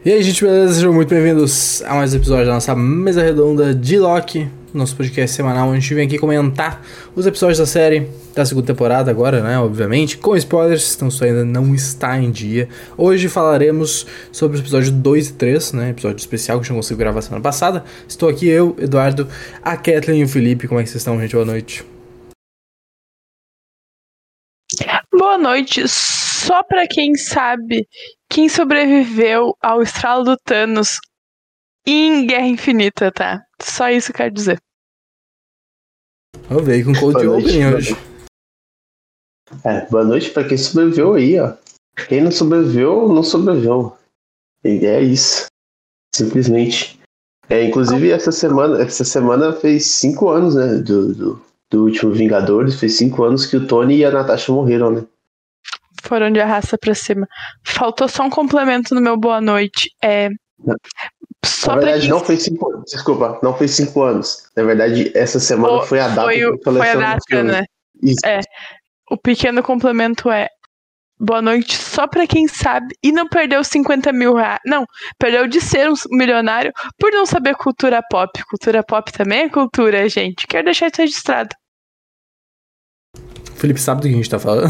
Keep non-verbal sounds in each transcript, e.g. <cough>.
E aí, gente, beleza? Sejam muito bem-vindos a mais um episódio da nossa mesa redonda de Loki, nosso podcast semanal, onde a gente vem aqui comentar os episódios da série da segunda temporada, agora, né? Obviamente, com spoilers, então isso ainda não está em dia. Hoje falaremos sobre os episódios 2 e 3, né? Episódio especial que a gente não conseguiu gravar semana passada. Estou aqui eu, Eduardo, a Kathleen e o Felipe. Como é que vocês estão, gente? Boa noite. Boa noite. Só pra quem sabe quem sobreviveu ao estralo do Thanos em Guerra Infinita, tá? Só isso que eu quero dizer. Eu veio com cold boa hoje. É, boa noite pra quem sobreviveu aí, ó. Quem não sobreviveu, não sobreviveu. E é isso. Simplesmente. É, inclusive, essa semana, essa semana fez cinco anos, né? Do, do, do último Vingadores. Fez cinco anos que o Tony e a Natasha morreram, né? Foram de arrasta pra cima. Faltou só um complemento no meu boa noite. É. Só Na verdade, não fez cinco anos. Desculpa, não fez cinco anos. Na verdade, essa semana Foi- foi a data foi, o- que foi a o data, né? Isso. É. O pequeno complemento é. Boa noite, só pra quem sabe e não perdeu 50 mil reais. Não, perdeu de ser um milionário por não saber cultura pop. Cultura pop também é cultura, gente. Quero deixar isso registrado. O Felipe sabe do que a gente tá falando?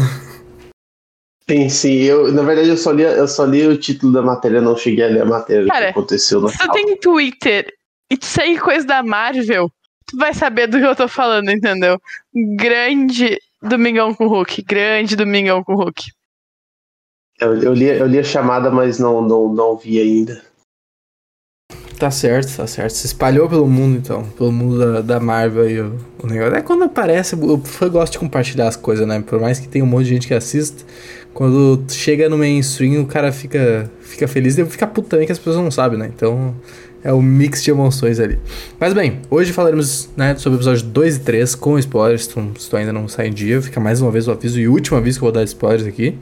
Sim, sim. Eu, na verdade, eu só, li, eu só li o título da matéria, não cheguei a ler a matéria Cara, que aconteceu no Se tu tem Twitter e tu segue coisa da Marvel, tu vai saber do que eu tô falando, entendeu? Grande Domingão com o Hulk. Grande Domingão com o Hulk. Eu, eu, li, eu li a chamada, mas não, não, não vi ainda. Tá certo, tá certo. Se espalhou pelo mundo, então. Pelo mundo da, da Marvel e o, o negócio. É quando aparece, o fã gosta de compartilhar as coisas, né? Por mais que tenha um monte de gente que assista, quando chega no mainstream, o cara fica, fica feliz e fica puto também que as pessoas não sabem, né? Então é um mix de emoções ali. Mas bem, hoje falaremos né, sobre o episódio 2 e 3 com spoilers. Então, se tu ainda não sai em dia, fica mais uma vez o aviso e última vez que eu vou dar spoilers aqui.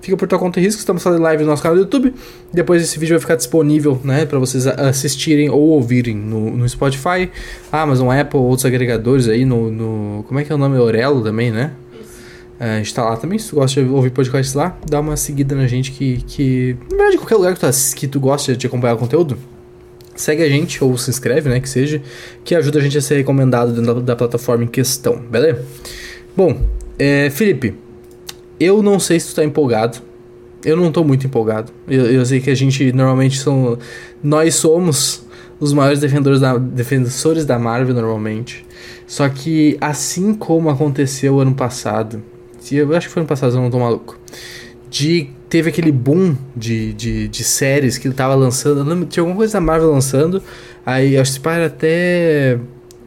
Fica por tua conta e risco, estamos fazendo live no nosso canal do YouTube. Depois esse vídeo vai ficar disponível, né, para vocês assistirem ou ouvirem no, no Spotify, Amazon, Apple, outros agregadores aí no, no- como é que é o nome? Orelo também, né? É, gente tá lá também, se tu gosta de ouvir podcasts lá, dá uma seguida na gente que, que na verdade, qualquer lugar que tu, que tu gosta de acompanhar o conteúdo, segue a gente ou se inscreve, né, que seja, que ajuda a gente a ser recomendado dentro da, da plataforma em questão, beleza? Bom, é, Felipe, eu não sei se tu tá empolgado. Eu não tô muito empolgado. Eu, eu sei que a gente normalmente são. Nós somos os maiores defensores da, defensores da Marvel normalmente. Só que assim como aconteceu ano passado. Eu acho que foi ano passado, eu não tô maluco. De. Teve aquele boom de, de, de séries que ele tava lançando. Eu lembro, tinha alguma coisa da Marvel lançando. Aí acho que era até.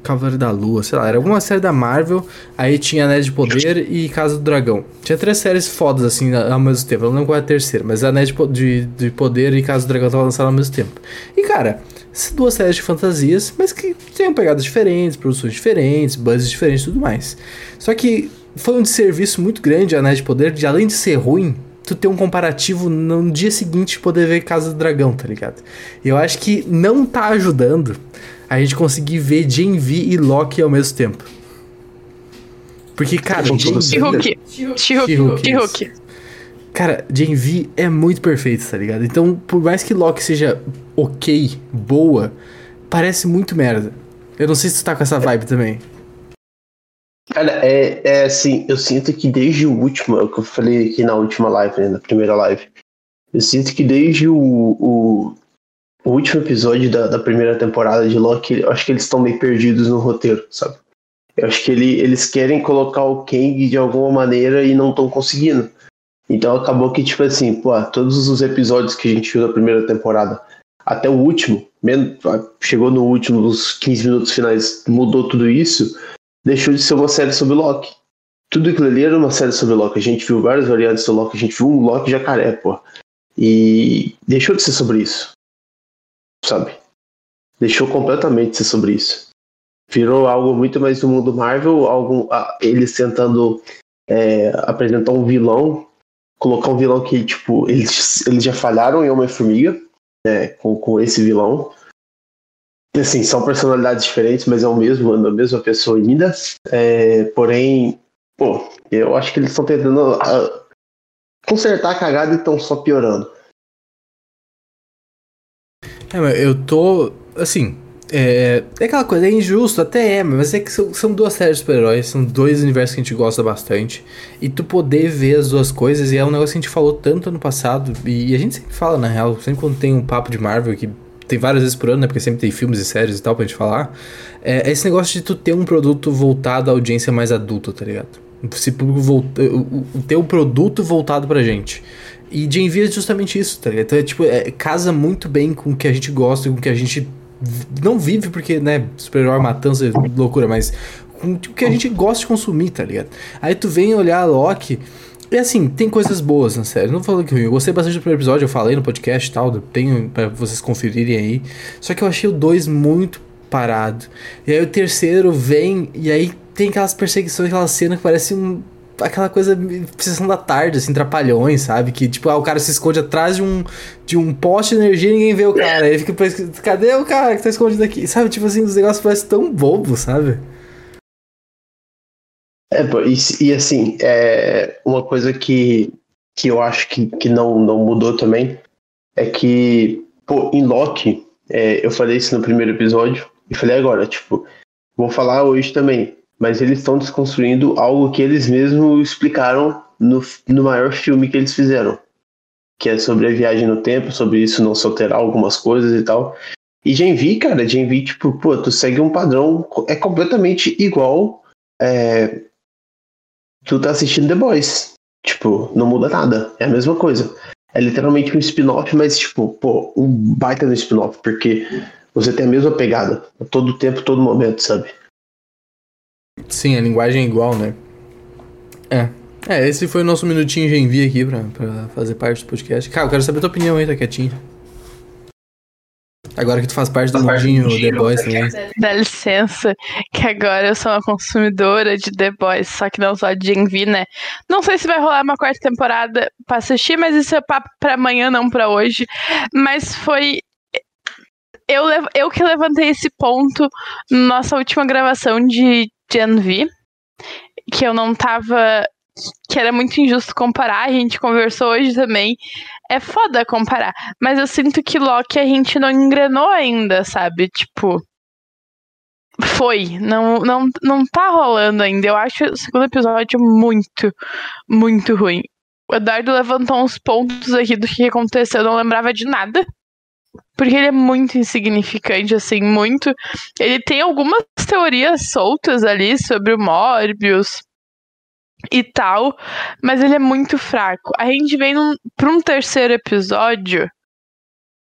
Cavaleiro da Lua, sei lá, era alguma série da Marvel, aí tinha Anéis de Poder e Casa do Dragão. Tinha três séries fodas assim ao mesmo tempo, eu não lembro qual é a terceira, mas Anéis de, de, de Poder e Casa do Dragão estavam lançadas ao mesmo tempo. E cara, duas séries de fantasias, mas que têm pegadas diferentes, produções diferentes, buzzes diferentes e tudo mais. Só que foi um desserviço muito grande a Anéis de Poder, de além de ser ruim, tu ter um comparativo no dia seguinte poder ver Casa do Dragão, tá ligado? E eu acho que não tá ajudando a gente conseguir ver Gen V e Loki ao mesmo tempo. Porque, cara. She-Hulk. cara, Gen V é muito perfeito, tá ligado? Então, por mais que Loki seja ok, boa, parece muito merda. Eu não sei se tu tá com essa vibe também. Cara, é, é assim, eu sinto que desde o último, é o que eu falei aqui na última live, né, na primeira live, eu sinto que desde o, o, o último episódio da, da primeira temporada de Loki, eu acho que eles estão meio perdidos no roteiro, sabe? Eu acho que ele, eles querem colocar o Kang de alguma maneira e não estão conseguindo. Então acabou que, tipo assim, pô, todos os episódios que a gente viu da primeira temporada, até o último, men- chegou no último, nos 15 minutos finais, mudou tudo isso, deixou de ser uma série sobre Loki. Tudo aquilo ali era uma série sobre Loki. A gente viu várias variantes do Loki, a gente viu um Loki jacaré, pô. E deixou de ser sobre isso. Sabe? Deixou completamente de ser sobre isso. Virou algo muito mais do mundo Marvel, algo, eles tentando é, apresentar um vilão, colocar um vilão que, tipo, eles, eles já falharam em Homem-Formiga, né, com, com esse vilão. Assim, são personalidades diferentes, mas é o mesmo, a mesma pessoa ainda. É, porém, pô, eu acho que eles estão tentando ah, consertar a cagada e estão só piorando. É, eu tô. Assim. É, é aquela coisa, é injusto, até é, mas é que são, são duas séries de super-heróis, são dois universos que a gente gosta bastante. E tu poder ver as duas coisas, e é um negócio que a gente falou tanto ano passado, e a gente sempre fala, na real, sempre quando tem um papo de Marvel, que tem várias vezes por ano, né? Porque sempre tem filmes e séries e tal pra gente falar. É, é esse negócio de tu ter um produto voltado à audiência mais adulta, tá ligado? Se público volta, ter um produto voltado pra gente. E Gen V é justamente isso, tá ligado? Então, é, tipo, é, casa muito bem com o que a gente gosta, com o que a gente não vive, porque, né, super-herói, matança, loucura, mas com o que a gente gosta de consumir, tá ligado? Aí tu vem olhar a Loki. E assim, tem coisas boas na série. Não falando que ruim. Eu gostei bastante do primeiro episódio, eu falei no podcast e tal. Tenho pra vocês conferirem aí. Só que eu achei o 2 muito parado. E aí o terceiro vem e aí tem aquelas perseguições, aquela cena que parece um aquela coisa sessão da tarde, assim, trapalhões, sabe? Que, tipo, ah, o cara se esconde atrás de um, de um poste de energia e ninguém vê o cara. Aí fica, cadê o cara que tá escondido aqui? Sabe? Tipo assim, os negócios parecem tão bobos, sabe? É, e, e assim, é uma coisa que, que eu acho que, que não, não mudou também é que, pô, em Loki, é, eu falei isso no primeiro episódio e falei agora, tipo, vou falar hoje também mas eles estão desconstruindo algo que eles mesmos explicaram no, no maior filme que eles fizeram, que é sobre a viagem no tempo, sobre isso não se alterar algumas coisas e tal. E Gen V, cara, Gen V, tipo, pô, tu segue um padrão, é completamente igual. É, tu tá assistindo The Boys. Tipo, não muda nada, é a mesma coisa. É literalmente um spin-off, mas, tipo, pô, um baita no spin-off, porque você tem a mesma pegada, a todo tempo, todo momento, sabe? Sim, a linguagem é igual, né? É. É, esse foi o nosso minutinho de envio aqui pra, pra fazer parte do podcast. Cara, eu quero saber a tua opinião aí, tá quietinho. Agora que tu faz parte do mundinho The Boys também. Dá licença, que agora eu sou uma consumidora de The Boys, só que não só de Envy, né? Não sei se vai rolar uma quarta temporada pra assistir, mas isso é papo pra amanhã, não pra hoje. Mas foi eu, eu que levantei esse ponto na nossa última gravação de Gen V, que eu não tava. Que era muito injusto comparar, a gente conversou hoje também. É foda comparar, mas eu sinto que Loki a gente não engrenou ainda, sabe? Tipo. Foi, não, não, não tá rolando ainda. Eu acho o segundo episódio muito, muito ruim. O Eduardo levantou uns pontos aqui do que aconteceu, eu não lembrava de nada. Porque ele é muito insignificante, assim, muito. Ele tem algumas teorias soltas ali sobre o Morbius e tal, mas ele é muito fraco. A gente vem num, pra um terceiro episódio,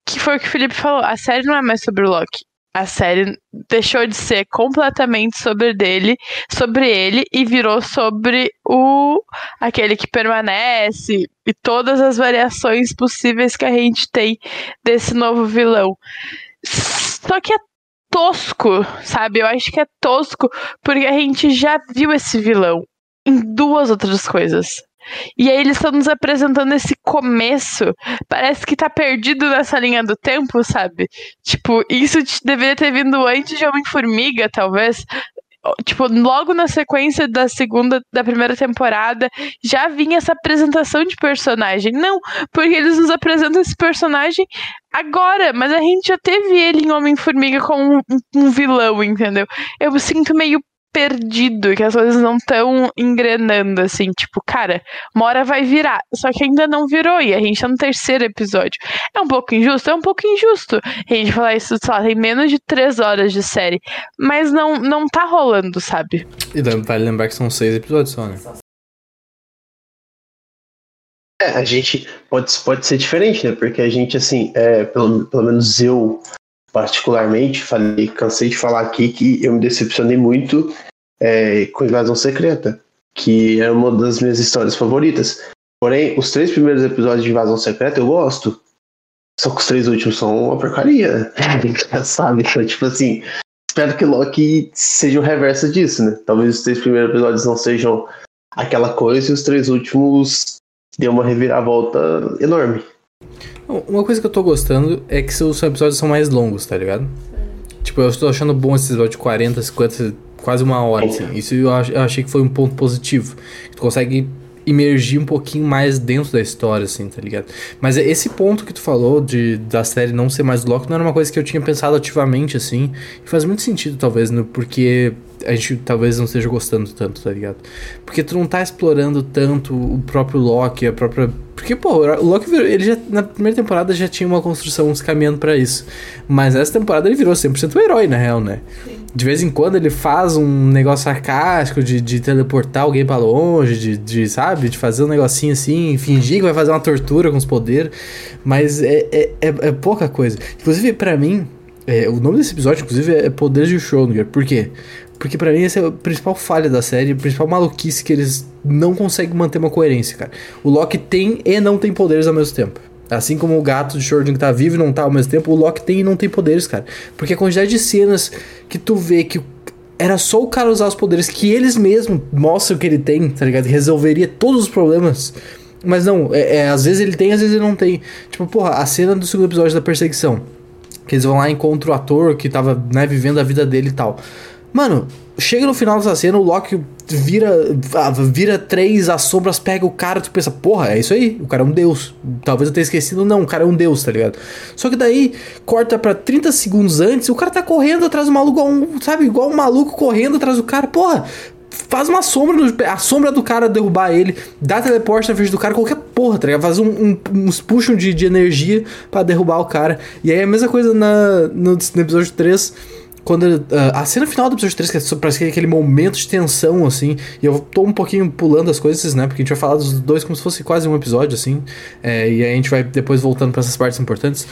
que foi o que o Felipe falou: a série não é mais sobre o Loki a série deixou de ser completamente sobre dele, sobre ele e virou sobre o aquele que permanece e todas as variações possíveis que a gente tem desse novo vilão. Só que é tosco, sabe? Eu acho que é tosco porque a gente já viu esse vilão em duas outras coisas. E aí eles estão nos apresentando esse começo. Parece que tá perdido nessa linha do tempo, sabe? Tipo, isso deveria ter vindo antes de Homem-Formiga, talvez. Tipo, logo na sequência da segunda, da primeira temporada, já vinha essa apresentação de personagem. Não, porque eles nos apresentam esse personagem agora, mas a gente já teve ele em Homem-Formiga como um, um vilão, entendeu? Eu sinto meio perdido, que as coisas não estão engrenando, assim, tipo, cara, uma hora vai virar, só que ainda não virou, e a gente tá no terceiro episódio. É um pouco injusto? É um pouco injusto a gente falar isso, sei lá, tem menos de três horas de série, mas não, não tá rolando, sabe? E vale lembrar que são seis episódios só, né? É, a gente pode, pode ser diferente, né? Porque a gente, assim, é, pelo, pelo menos eu particularmente, falei, cansei de falar aqui que eu me decepcionei muito é, com Invasão Secreta, que é uma das minhas histórias favoritas. Porém, os três primeiros episódios de Invasão Secreta eu gosto. Só que os três últimos são uma porcaria. <laughs> Sabe? Então, tipo assim, espero que Loki seja o reverso disso, né? Talvez os três primeiros episódios não sejam aquela coisa e os três últimos dê uma reviravolta enorme. Uma coisa que eu tô gostando é que os episódios são mais longos, tá ligado? Tipo, eu estou achando bom esse episódio de 40, 50, quase uma hora, assim. Isso eu, achei que foi um ponto positivo. Tu consegue imergir um pouquinho mais dentro da história, assim, tá ligado? Mas esse ponto que tu falou de da série não ser mais Loki não era uma coisa que eu tinha pensado ativamente, assim. E faz muito sentido, talvez, no, porque a gente talvez não esteja gostando tanto, tá ligado? Porque tu não tá explorando tanto o próprio Loki, a própria. Porque, pô, o Loki ele já, na primeira temporada já tinha uma construção se caminhando para isso. Mas essa temporada ele virou 100% o herói, na real, né? De vez em quando ele faz um negócio sarcástico de, de teleportar alguém para longe, de, de, sabe? De fazer um negocinho assim, fingir que vai fazer uma tortura com os poderes. Mas é, é, é, é pouca coisa. Inclusive, para mim, é, o nome desse episódio, inclusive, é Poderes de Schrödinger. Por quê? Porque para mim essa é a principal falha da série, a principal maluquice que eles não conseguem manter uma coerência, cara. O Loki tem e não tem poderes ao mesmo tempo. Assim como o gato de Schrödinger tá vivo e não tá ao mesmo tempo, o Loki tem e não tem poderes, cara. Porque a quantidade de cenas que tu vê que era só o cara usar os poderes que eles mesmos mostram que ele tem, tá ligado? Resolveria todos os problemas. Mas não, é, é, às vezes ele tem, às vezes ele não tem. Tipo, porra, a cena do segundo episódio da perseguição. Que eles vão lá e encontram o ator que tava, né, vivendo a vida dele e tal. Mano, chega no final dessa cena, o Loki vira vira três, as sombras pega o cara, tu pensa, porra, é isso aí, o cara é um deus. Talvez eu tenha esquecido, não, o cara é um deus, tá ligado? Só que daí corta pra 30 segundos antes, o cara tá correndo atrás do maluco, um, sabe, igual um maluco correndo atrás do cara, porra. Faz uma sombra, a sombra do cara derrubar ele, dá teleporte na frente do cara, qualquer porra, tá ligado? Faz um, um, uns puxos de, de energia para derrubar o cara. E aí a mesma coisa na, no, no episódio 3 quando uh, a cena final do episódio 3, que é, parece que é aquele momento de tensão, assim, e eu tô um pouquinho pulando as coisas, né? Porque a gente vai falar dos dois como se fosse quase um episódio, assim, é, e aí a gente vai depois voltando para essas partes importantes.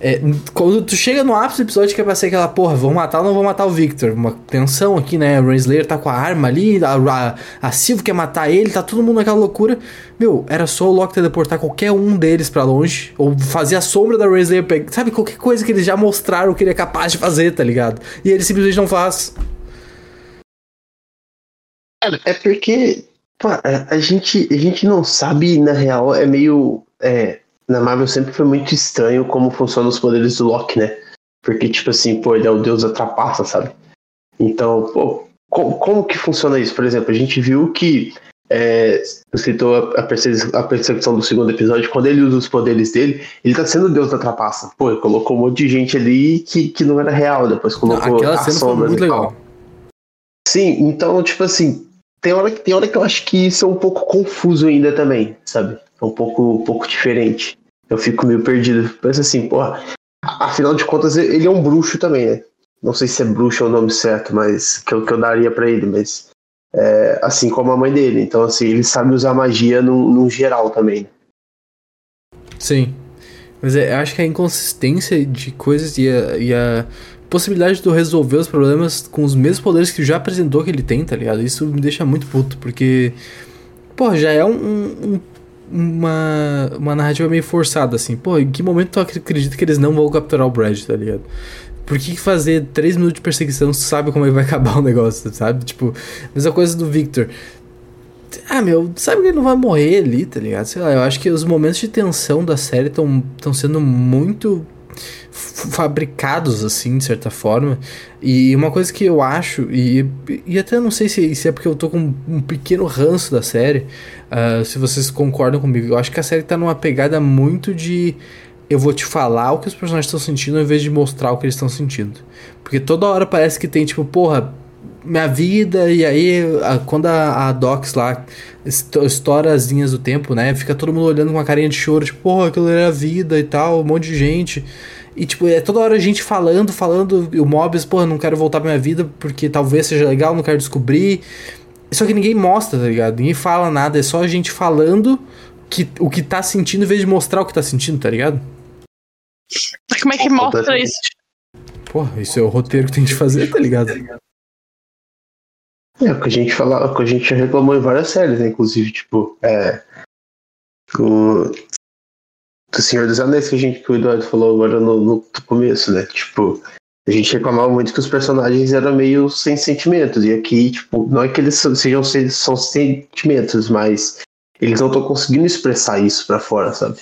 É, quando tu chega no ápice do episódio, que é pra ser aquela porra, vão matar ou não vão matar o Victor? Uma tensão aqui, né? O Renslayer tá com a arma ali, a, a, a Silva quer matar ele, tá todo mundo naquela loucura. Meu, era só o Loki teleportar qualquer um deles para longe, ou fazer a sombra da Renslayer pegar, sabe? Qualquer coisa que eles já mostraram que ele é capaz de fazer, tá ligado? E ele simplesmente não faz. É porque pô, a, gente, a gente não sabe, na real, é meio. É, na Marvel sempre foi muito estranho como funcionam os poderes do Loki, né? Porque, tipo assim, pô, ele é o deus da trapaça, sabe? Então, pô, como que funciona isso? Por exemplo, a gente viu que é, citou a, a, perseguição do segundo episódio, quando ele usa os poderes dele, ele tá sendo deus da trapaça. Pô, ele colocou um monte de gente ali que, que não era real, depois colocou Aquela cena foi muito legal. Sim, então, tipo assim, tem hora, tem hora que eu acho que isso é um pouco confuso ainda também, sabe? É um pouco, um pouco diferente. Eu fico meio perdido. Pensa assim, porra, afinal de contas, ele é um bruxo também, né? Não sei se é bruxo é o nome certo, mas que eu, que eu daria para ele, mas é, assim como a mãe dele. Então, assim, ele sabe usar magia no, no geral também. Sim. Mas é, acho que a inconsistência de coisas e a, e a possibilidade de resolver os problemas com os mesmos poderes que já apresentou que ele tem, tá ligado? Isso me deixa muito puto, porque. Pô, já é um, um, uma, uma narrativa meio forçada, assim. Pô, em que momento tu acredita que eles não vão capturar o Brad, tá ligado? Por que fazer 3 minutos de perseguição se sabe como é que vai <laughs> acabar o negócio, sabe? Tipo, mesma coisa do Victor. Ah, meu, sabe que ele não vai morrer ali, tá ligado? Sei lá, eu acho que os momentos de tensão da série estão sendo muito fabricados, assim, de certa forma. E uma coisa que eu acho, e, e até não sei se, se é porque eu tô com um pequeno ranço da série, uh, se vocês concordam comigo, eu acho que a série tá numa pegada muito de eu vou te falar o que os personagens estão sentindo ao invés de mostrar o que eles estão sentindo. Porque toda hora parece que tem, tipo, porra, minha vida, e aí a, quando a, a Docs lá estoura as linhas do tempo, né? Fica todo mundo olhando com uma carinha de choro, tipo, porra, aquilo era a vida e tal, um monte de gente. E, tipo, é toda hora a gente falando, falando, e o Mobius, porra, não quero voltar pra minha vida porque talvez seja legal, não quero descobrir. Só que ninguém mostra, tá ligado? Ninguém fala nada, é só a gente falando que, o que tá sentindo em vez de mostrar o que tá sentindo, tá ligado? Mas como é que mostra isso? Porra, isso é o roteiro que tem que fazer, tá ligado? É, o que a gente fala, o que a gente reclamou em várias séries, né? Inclusive, tipo, é. O, do Senhor dos Anéis que a gente que o Eduardo falou agora no, no começo, né? Tipo, a gente reclamava muito que os personagens eram meio sem sentimentos. E aqui, tipo, não é que eles sejam são sentimentos, mas eles não estão conseguindo expressar isso para fora, sabe?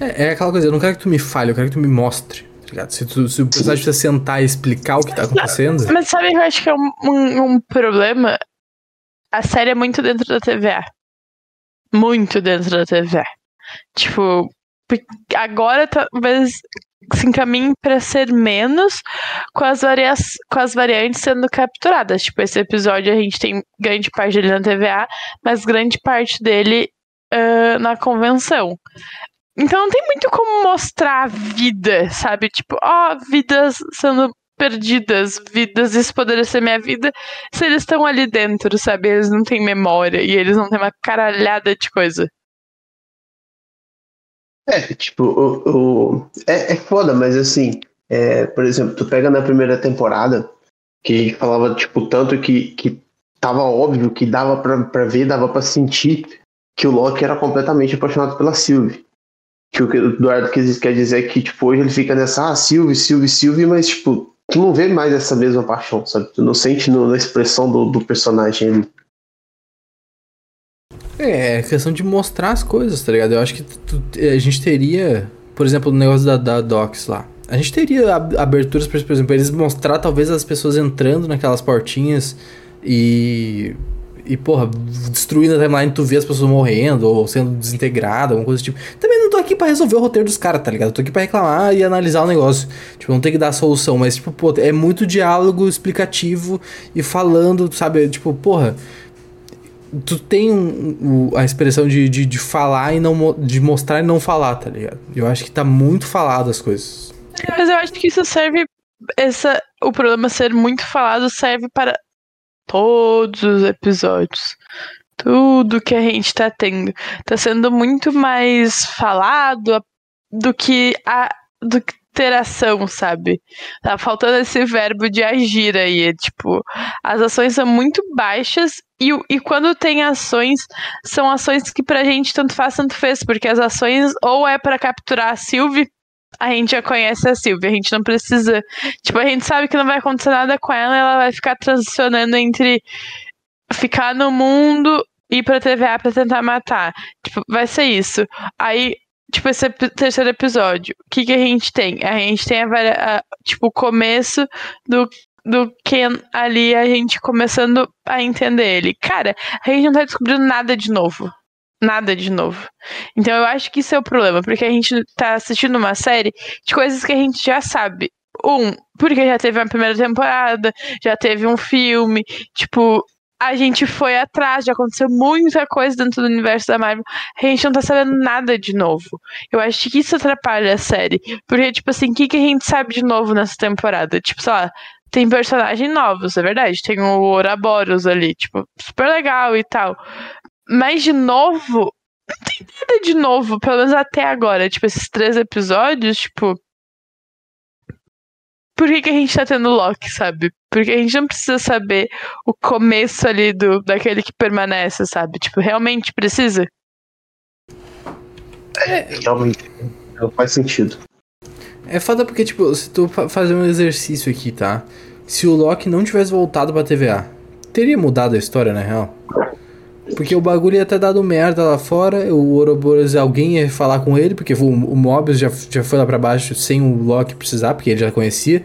É, é, aquela coisa, eu não quero que tu me fale, eu quero que tu me mostre. Tá? Se, tu, se o personagem precisa sentar e explicar o que tá acontecendo. Mas sabe que eu acho que é um, um, um problema? a série é muito dentro da TVA. Muito dentro da TVA. Tipo, agora talvez se encaminhe para ser menos com as, varia com as variantes sendo capturadas. Tipo, esse episódio a gente tem grande parte dele na TVA, mas grande parte dele uh, na convenção. Então não tem muito como mostrar a vida, sabe? Tipo, ó, oh, vidas sendo perdidas, vidas, isso poderia ser minha vida, se eles estão ali dentro, sabe? Eles não têm memória e eles não têm uma caralhada de coisa. É, tipo, o, o é, é foda, mas assim, é, por exemplo, tu pega na primeira temporada, que falava, tipo, tanto que, que tava óbvio que dava pra, pra ver, dava pra sentir que o Loki era completamente apaixonado pela Sylvie. Que o Eduardo quer dizer é que, tipo, hoje ele fica nessa, ah, Sylvie, Sylvie, Sylvie, mas, tipo, tu não vê mais essa mesma paixão, sabe? Tu não sente no, na expressão do, do personagem ali. É, é questão de mostrar as coisas, tá ligado? Eu acho que tu, a gente teria, por exemplo, o negócio da, da Docs lá. A gente teria aberturas, por exemplo, eles mostrar talvez as pessoas entrando naquelas portinhas e e, porra, destruindo a timeline, tu vê as pessoas morrendo ou sendo desintegradas, alguma coisa do tipo. Também tô aqui para resolver o roteiro dos caras, tá ligado? Eu tô aqui pra reclamar e analisar o negócio. Tipo, não tem que dar solução, mas, tipo, pô, é muito diálogo explicativo e falando, sabe? Tipo, porra. Tu tem um, um, a expressão de, de, de, falar e não. de mostrar e não falar, tá ligado? Eu acho que tá muito falado as coisas. Mas eu acho que isso serve. Essa, o problema ser muito falado serve para todos os episódios. Tudo que a gente tá tendo. Tá sendo muito mais falado do que a. do que ter ação, sabe? Tá faltando esse verbo de agir aí. É, tipo, as ações são muito baixas e, e quando tem ações, são ações que pra gente tanto faz, tanto fez, porque as ações ou é para capturar a Sylvie a gente já conhece a Silvia, a gente não precisa. Tipo, a gente sabe que não vai acontecer nada com ela, ela vai ficar transicionando entre ficar no mundo ir pra TVA pra tentar matar. Tipo, vai ser isso. Aí, tipo, esse terceiro episódio, o que, que a gente tem? A gente tem a, a tipo, o começo do do Ken ali, a gente começando a entender ele. Cara, a gente não tá descobrindo nada de novo nada de novo. Então eu acho que isso é o problema, porque a gente tá assistindo uma série de coisas que a gente já sabe. Um, porque já teve uma primeira temporada, já teve um filme, tipo, a gente foi atrás, já aconteceu muita coisa dentro do universo da Marvel, a gente não tá sabendo nada de novo. Eu acho que isso atrapalha a série, porque, tipo assim, o que, que a gente sabe de novo nessa temporada? Tipo, sei lá, tem personagens novos, é verdade, tem o Ouroboros ali, tipo, super legal e tal. Mas de novo, não tem nada de novo, pelo menos até agora. Tipo, esses três episódios, tipo. Por que, que a gente tá tendo Loki, sabe? Porque a gente não precisa saber o começo ali do daquele que permanece, sabe? Tipo, realmente precisa? É, realmente. Não faz sentido. É foda porque, tipo, se tu fazer um exercício aqui, tá? Se o Loki não tivesse voltado pra TVA, teria mudado a história, na real? Porque o bagulho ia ter dado merda lá fora, o Ouroboros, alguém ia falar com ele, porque o, o Mobius já, já foi lá pra baixo sem o Loki precisar, porque ele já conhecia.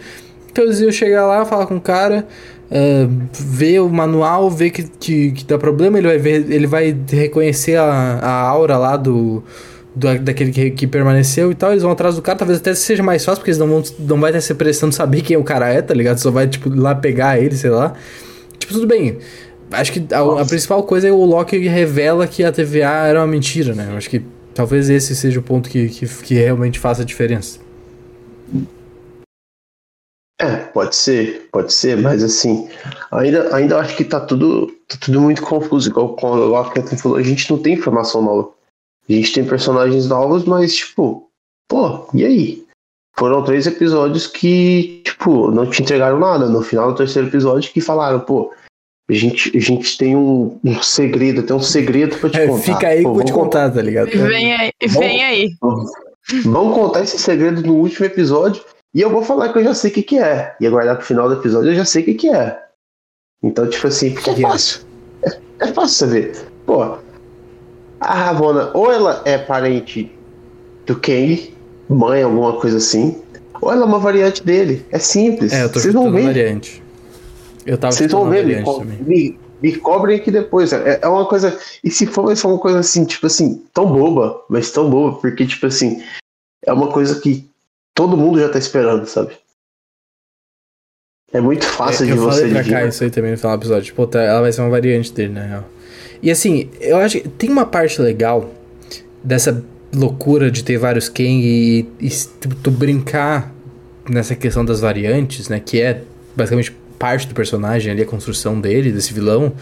Então eles iam chegar lá, falar com o cara, uh, ver o manual, ver que, que, que, dá problema, ele vai ver, ele vai reconhecer a, a aura lá do, do daquele que, que, permaneceu e tal, eles vão atrás do cara, talvez até seja mais fácil, porque eles não, vão, não vai ter essa pressão de saber quem o cara é, tá ligado? Só vai, tipo, lá pegar ele, sei lá. Tipo, tudo bem acho que a, a, principal coisa é o Loki revela que a TVA era uma mentira, né? Eu acho que talvez esse seja o ponto que, que, que realmente faça a diferença. É, pode ser, pode ser, mas assim, ainda, ainda acho que tá tudo, tá tudo muito confuso. Igual o Loki falou, a gente não tem informação nova. A gente tem personagens novos, mas tipo, pô, e aí? Foram três episódios que, tipo, não te entregaram nada. No final do terceiro episódio que falaram, pô, a gente, a gente tem um, um segredo, tem um segredo pra te é, contar. Fica aí que eu vou te contar, contar, tá ligado? Vem aí, vem aí. Vamos contar esse segredo no último episódio e eu vou falar que eu já sei o que, que é. E aguardar pro final do episódio eu já sei o que, que é. Então, tipo assim, é fácil. É, é fácil saber. Pô, a Ravonna, ou ela é parente do Kang, mãe, alguma coisa assim, ou ela é uma variante dele. É simples. É, eu tô Vocês vão ver. variante. Eu tava Vocês vão ver, me, me, me cobrem aqui depois. É, é uma coisa. E se for, vai ser uma coisa assim, tipo assim, tão boba, mas tão boba, porque, tipo assim, é uma coisa que todo mundo já tá esperando, sabe? É muito fácil É, de eu você falei pra cá isso aí também no final do episódio. Tipo, tá- ela vai ser uma variante dele, na real. E assim, eu acho que tem uma parte legal dessa loucura de ter vários Kang e, e tipo, tu brincar nessa questão das variantes, né? Que é basicamente parte do personagem ali, a construção dele, desse vilão.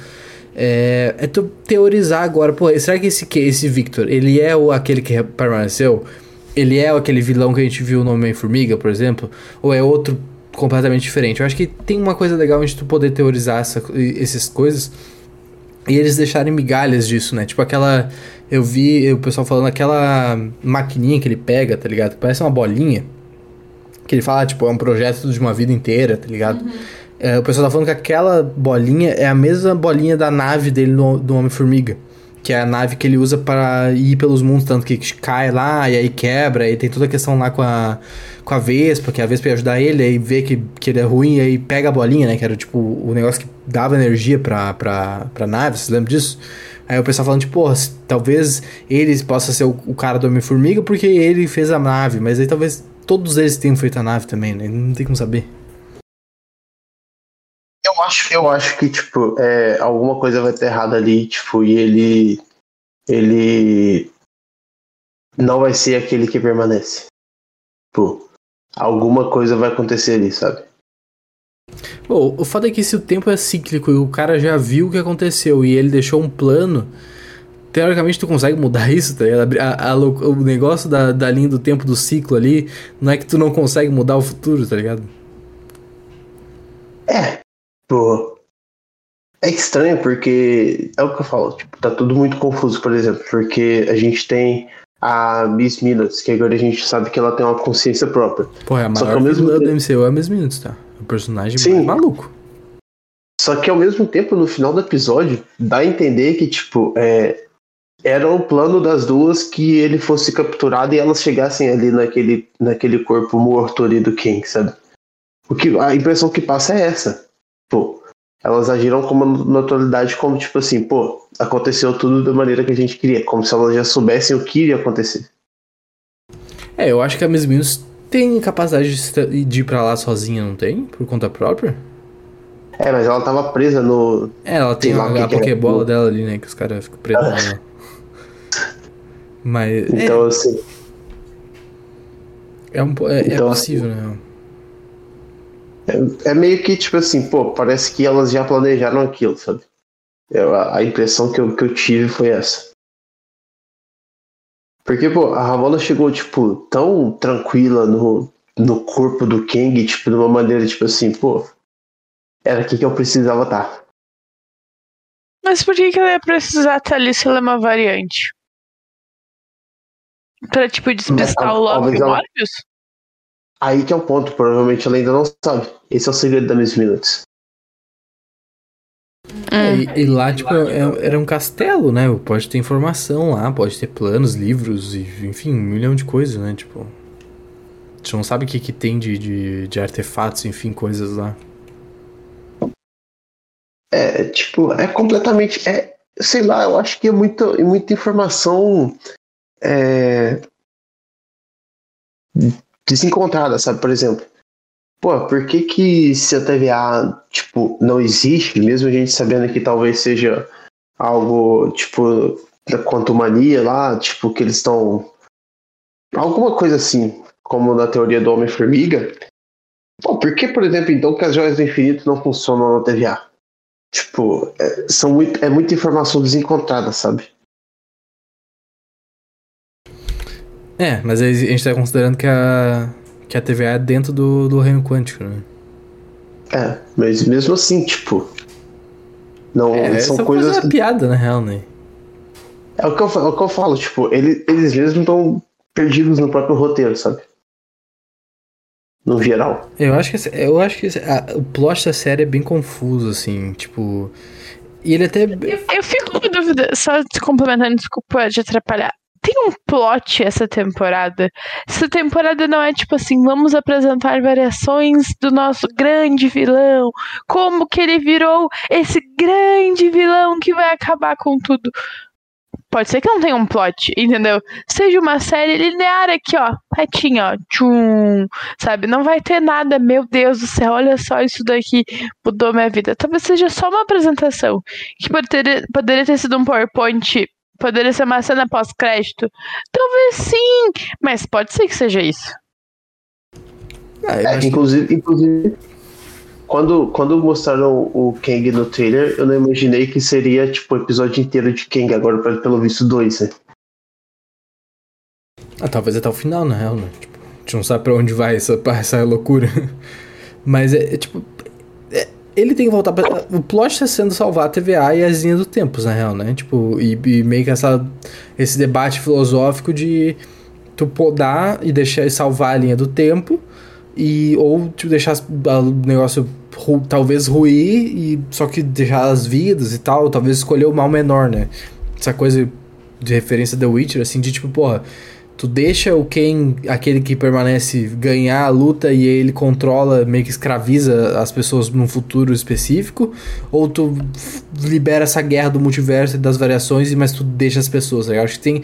É, é tu teorizar agora, pô, será que esse, esse Victor, ele é o, aquele que permaneceu? Ele é aquele vilão que a gente viu no Homem-Formiga, por exemplo? Ou é outro completamente diferente? Eu acho que tem uma coisa legal de tu poder teorizar essa, essas coisas e eles deixarem migalhas disso, né? Tipo aquela. Eu vi o pessoal falando aquela maquininha que ele pega, tá ligado? Parece uma bolinha. Que ele fala, tipo, é um projeto de uma vida inteira, tá ligado? É, o pessoal tá falando que aquela bolinha é a mesma bolinha da nave dele no, do Homem-Formiga. Que é a nave que ele usa para ir pelos mundos, tanto que cai lá e aí quebra, e tem toda a questão lá com a, com a Vespa, que a Vespa ia ajudar ele, aí vê que, que ele é ruim, e aí pega a bolinha, né? Que era tipo o negócio que dava energia pra, pra, pra nave, vocês lembram disso? Aí o pessoal falando, tipo, porra, talvez ele possa ser o, o cara do Homem-Formiga porque ele fez a nave, mas aí talvez todos eles tenham feito a nave também, né? Não tem como saber. Eu acho, eu acho que, tipo, é, alguma coisa vai ter errado ali, tipo, e ele. Ele. Não vai ser aquele que permanece. Tipo, alguma coisa vai acontecer ali, sabe? Bom, o fato é que se o tempo é cíclico e o cara já viu o que aconteceu e ele deixou um plano, teoricamente tu consegue mudar <laughs> isso, tá A, a o negócio da, da linha do tempo do ciclo ali, não é que tu não consegue mudar o futuro, tá ligado? É, tipo. É estranho porque. É o que eu falo, tipo, tá tudo muito confuso, por exemplo, porque a gente tem a Miss Minutes, que agora a gente sabe que ela tem uma consciência própria. Pô, é a maior mesmo vilã do tempo- MCU é a Miss Minutes, tá? O personagem Sim. mais maluco. Só que ao mesmo tempo, no final do episódio, dá a entender que, tipo, é, era o plano das duas que ele fosse capturado e elas chegassem ali naquele, naquele corpo morto ali do King, sabe? O que, a impressão que passa é essa. Pô, elas agiram com uma naturalidade como, tipo assim, pô, aconteceu tudo da maneira que a gente queria, como se elas já soubessem o que iria acontecer. É, eu acho que a Miss Minutes tem capacidade de, ir pra lá sozinha, não tem? Por conta própria? É, mas ela tava presa no. É, ela tem lá a, o que a que é. Pokébola dela ali, né? Que os caras ficam presos nela. <laughs> Mas. é- Então, assim. É, um, é, é Então, possível, né? É meio que, tipo assim, pô, parece que elas já planejaram aquilo, sabe? Eu- a, a impressão que eu, que eu tive foi essa. Porque, pô, a Ramona chegou, tipo, tão tranquila no, no corpo do Kang, tipo, de uma maneira, tipo assim, pô, era aqui que eu precisava estar. Mas por que, que ela ia precisar estar ali se ela é uma variante? Pra, tipo, despistar Mas, o Loki e ela- Morbius? Aí que é o ponto, provavelmente ela ainda não sabe. Esse é o segredo da Miss Minutes. É, e, e lá, tipo, é- era um castelo, né? Pode ter informação lá, pode ter planos, livros, e, enfim, um milhão de coisas, né? Tipo. A gente não sabe o que, que tem de, de, de artefatos, enfim, coisas lá. É, tipo, é completamente. É, sei lá, eu acho que é muita, é muita informação é, desencontrada, sabe? Por exemplo, pô, por que que se a TVA, tipo, não existe, mesmo a gente sabendo que talvez seja algo, tipo, da quantumania lá, tipo, que eles estão. Alguma coisa assim, como na teoria do Homem-Formiga. Pô, por que, por exemplo, então, que as joias do infinito não funcionam na TVA? Tipo, é, são muito, é muita informação desencontrada, sabe? É, mas a gente tá considerando que a, que a TVA é dentro do, do reino quântico, né? É, mas mesmo assim, tipo. Não, É, são essa coisas. coisa é piada, na real, né? É o que eu, é o que eu falo, tipo, ele- eles mesmos estão perdidos no próprio roteiro, sabe? No geral. Eu acho que, eu acho que a- o plot da série é bem confuso, assim, tipo. E ele até. Eu fico com dúvida, só te complementando, desculpa de atrapalhar. Tem um plot essa temporada. Essa temporada não é tipo assim, vamos apresentar variações do nosso grande vilão, como que ele virou esse grande vilão que vai acabar com tudo. Pode ser que não tenha um plot, entendeu? Seja uma série linear aqui, ó, retinho, ó, tchum, sabe? Não vai ter nada, meu Deus do céu, olha só isso daqui mudou minha vida. Talvez seja só uma apresentação, que poderia, poderia ter sido um PowerPoint, poderia ser uma cena pós-crédito. Talvez sim, mas pode ser que seja isso. Ah, é, inclusive, inclusive quando, quando mostraram o Kang no trailer, eu não imaginei que seria tipo o episódio inteiro de Kang, agora pelo visto dois, né? Ah, talvez até o final, na real, né? Tipo, a gente não sabe pra onde vai essa, <laughs> essa loucura. Mas é, é tipo. Ele tem que voltar pra. O plot está sendo salvar a TVA e as linhas do tempos, na real, né? Tipo, e, e meio que essa, esse debate filosófico de tu podar e deixar e salvar a linha do tempo e ou tipo, deixar o negócio ru, talvez ruir e só que deixar as vidas e tal, talvez escolher o mal menor, né? Essa coisa de referência The Witcher, assim, de tipo, porra, tu deixa o quem aquele que permanece ganhar a luta e ele controla, meio que escraviza as pessoas num futuro específico, ou tu libera essa guerra do multiverso e das variações, mas tu deixa as pessoas, tá? eu acho que tem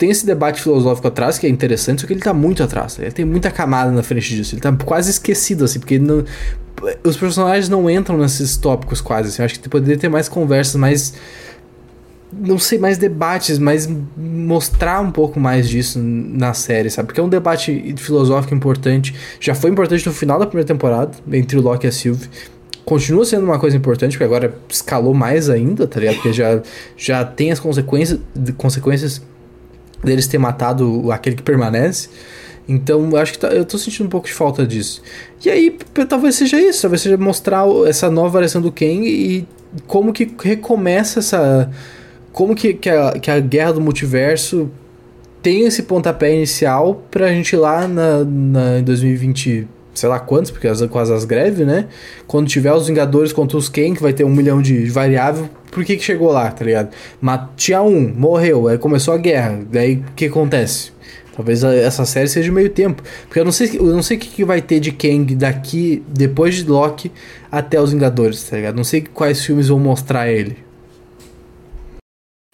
tem esse debate filosófico atrás que é interessante, só que ele tá muito atrás. Ele tem muita camada na frente disso. Ele tá quase esquecido, assim, porque não, os personagens não entram nesses tópicos quase. Assim. Eu acho que poderia ter mais conversas, mais. Não sei, mais debates, mais mostrar um pouco mais disso na série, sabe? Porque é um debate filosófico importante. Já foi importante no final da primeira temporada, entre o Loki e a Sylvie continua sendo uma coisa importante, porque agora escalou mais ainda, tá ligado? Porque já, já tem as consequências, consequências deles ter matado aquele que permanece. Então, acho que tá, eu tô sentindo um pouco de falta disso. E aí, talvez seja isso, talvez seja mostrar essa nova variação do Kang e como que recomeça essa. Como que, que, a, que a guerra do multiverso tem esse pontapé inicial pra gente ir lá na, na, em 2020, sei lá quantos, porque as, quase as greves, né? Quando tiver os Vingadores contra os Kang, que vai ter um milhão de variável, por que, que chegou lá, tá ligado? Mas tinha um, morreu, aí começou a guerra. Daí o que acontece? Talvez essa série seja meio tempo. Porque eu não sei, eu não sei o que, que vai ter de Kang daqui, depois de Loki, até os Vingadores, tá ligado? Não sei quais filmes vão mostrar ele.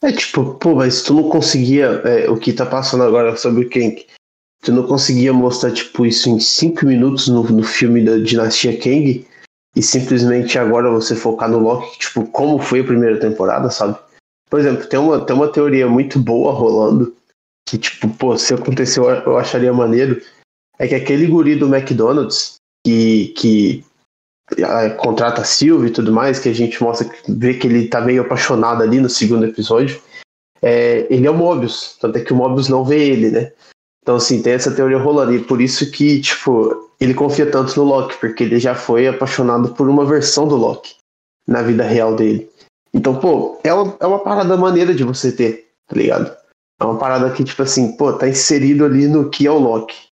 É tipo, pô, mas tu não conseguia. É, o que tá passando agora sobre o Kang. Tu não conseguia mostrar, tipo, isso em 5 minutos no, no filme da Dinastia Kang e simplesmente agora você focar no Loki, tipo, como foi a primeira temporada, sabe? Por exemplo, tem uma, tem uma teoria muito boa rolando, que, tipo, pô, se aconteceu eu acharia maneiro, é que aquele guri do McDonald's, que, que contrata a Silvia e tudo mais, que a gente mostra, vê que ele tá meio apaixonado ali no segundo episódio, é, ele é o Mobius, tanto é que o Mobius não vê ele, né? Então, assim, tem essa teoria rolando, e por isso que, tipo, ele confia tanto no Loki, porque ele já foi apaixonado por uma versão do Loki na vida real dele. Então, pô, é uma, é uma parada maneira de você ter, tá ligado? É uma parada que, tipo assim, pô, tá inserido ali no que é o Loki.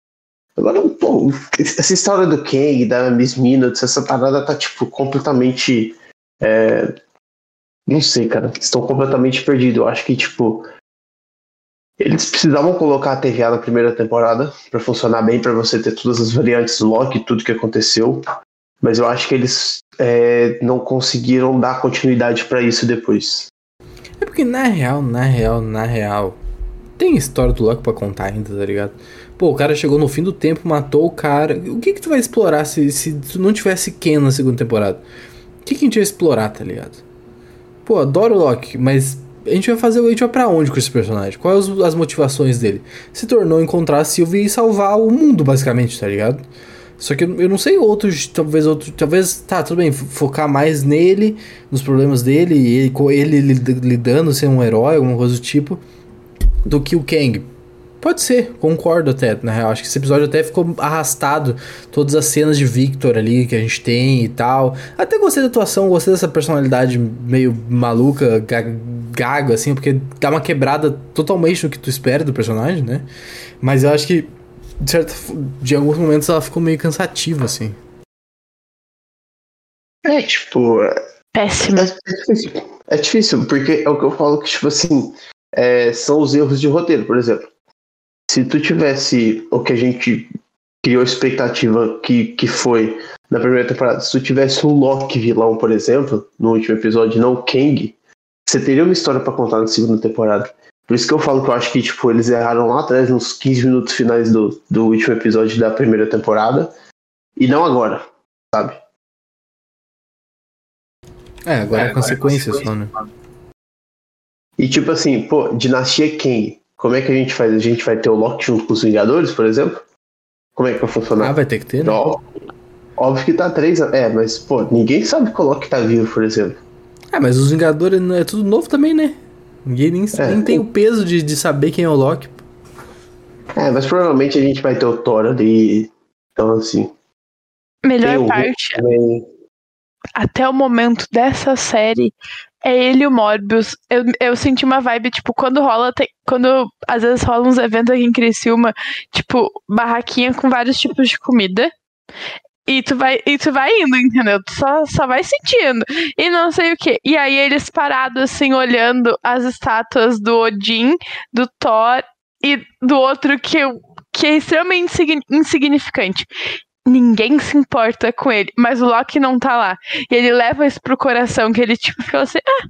Agora, pô, essa história do Kang, da Miss Minutes, essa parada tá, tipo, completamente. É... Não sei, cara. Estão completamente perdidos. Eu acho que, tipo, eles precisavam colocar a TVA na primeira temporada para funcionar bem, para você ter todas as variantes do Loki, tudo que aconteceu. Mas eu acho que eles é, não conseguiram dar continuidade para isso depois. É porque na real, na real, na real, tem história do Loki pra contar ainda, tá ligado? Pô, o cara chegou no fim do tempo, matou o cara. O que que tu vai explorar se, se tu não tivesse Ken na segunda temporada? O que que a gente ia explorar, tá ligado? Pô, adoro o Loki, mas a gente vai fazer. A gente vai pra onde com esse personagem? Quais as motivações dele? Se tornou encontrar a Sylvie e salvar o mundo, basicamente, tá ligado? Só que eu não sei outros, talvez outro, talvez, tá, tudo bem, focar mais nele, nos problemas dele, ele, ele lidando, ser um herói, alguma coisa do tipo, do que o Kang. Pode ser, concordo até, na real. Acho que esse episódio até ficou arrastado. Todas as cenas de Victor ali que a gente tem e tal. Até gostei da atuação, gostei dessa personalidade meio maluca, gago, assim, porque dá uma quebrada totalmente no que tu espera do personagem, né? Mas eu acho que, de, certo, de alguns momentos, ela ficou meio cansativa, assim. É, tipo. Péssima. É, é, difícil. É difícil, porque é o que eu falo que, tipo assim é, são os erros de roteiro, por exemplo. Se tu tivesse o que a gente criou expectativa que, que foi na primeira temporada, se tu tivesse um Loki vilão, por exemplo, no último episódio, não o Kang, você teria uma história para contar na segunda temporada. Por isso que eu falo que eu acho que tipo, eles erraram lá atrás, nos 15 minutos finais do, do último episódio da primeira temporada, e não agora, sabe? É, agora é, é consequência só, né? E tipo assim, pô, Dinastia Kang, como é que a gente faz? A gente vai ter o Loki junto com os Vingadores, por exemplo? Como é que vai funcionar? Ah, vai ter que ter, né? Óbvio, óbvio que tá três. É, mas, pô, ninguém sabe que o Loki tá vivo, por exemplo. Ah, mas os Vingadores é tudo novo também, né? Ninguém nem, é. nem tem o peso de, de saber quem é o Loki. É, mas provavelmente a gente vai ter o Thor ali. Então, assim. Melhor parte. Também até o momento dessa série é ele o Morbius. Eu, eu senti uma vibe, tipo, quando rola. Tem, quando às vezes rola uns eventos aqui em Criciúma, tipo, barraquinha com vários tipos de comida. E tu vai, e tu vai indo, entendeu? Tu só, só vai sentindo. E não sei o que. E aí eles parados, assim, olhando as estátuas do Odin, do Thor e do outro que, que é extremamente insignificante ninguém se importa com ele, mas o Loki não tá lá. E ele leva isso pro coração, que ele tipo fica assim, ah,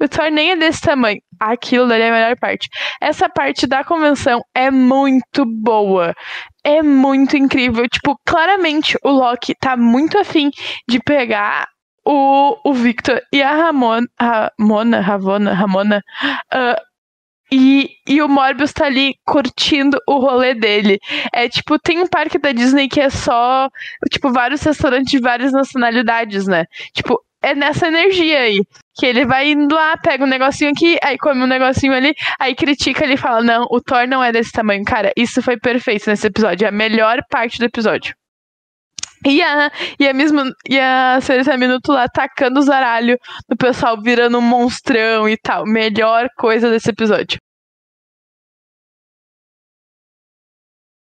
o Thor nem é desse tamanho. Aquilo dali é a melhor parte. Essa parte da convenção é muito boa. É muito incrível. Tipo, claramente o Loki tá muito afim de pegar o, o Victor e a Ramona, Ramona, Ravona, Ramona, uh, e, e o Morbius tá ali curtindo o rolê dele. É tipo, tem um parque da Disney que é só, tipo, vários restaurantes de várias nacionalidades, né? Tipo, é nessa energia aí. Que ele vai indo lá, pega um negocinho aqui, aí come um negocinho ali, aí critica ele fala: Não, o Thor não é desse tamanho. Cara, isso foi perfeito nesse episódio. É a melhor parte do episódio. E a, e a mesma. E a Cereza Minuto lá atacando o zaralho do pessoal virando um monstrão e tal. Melhor coisa desse episódio.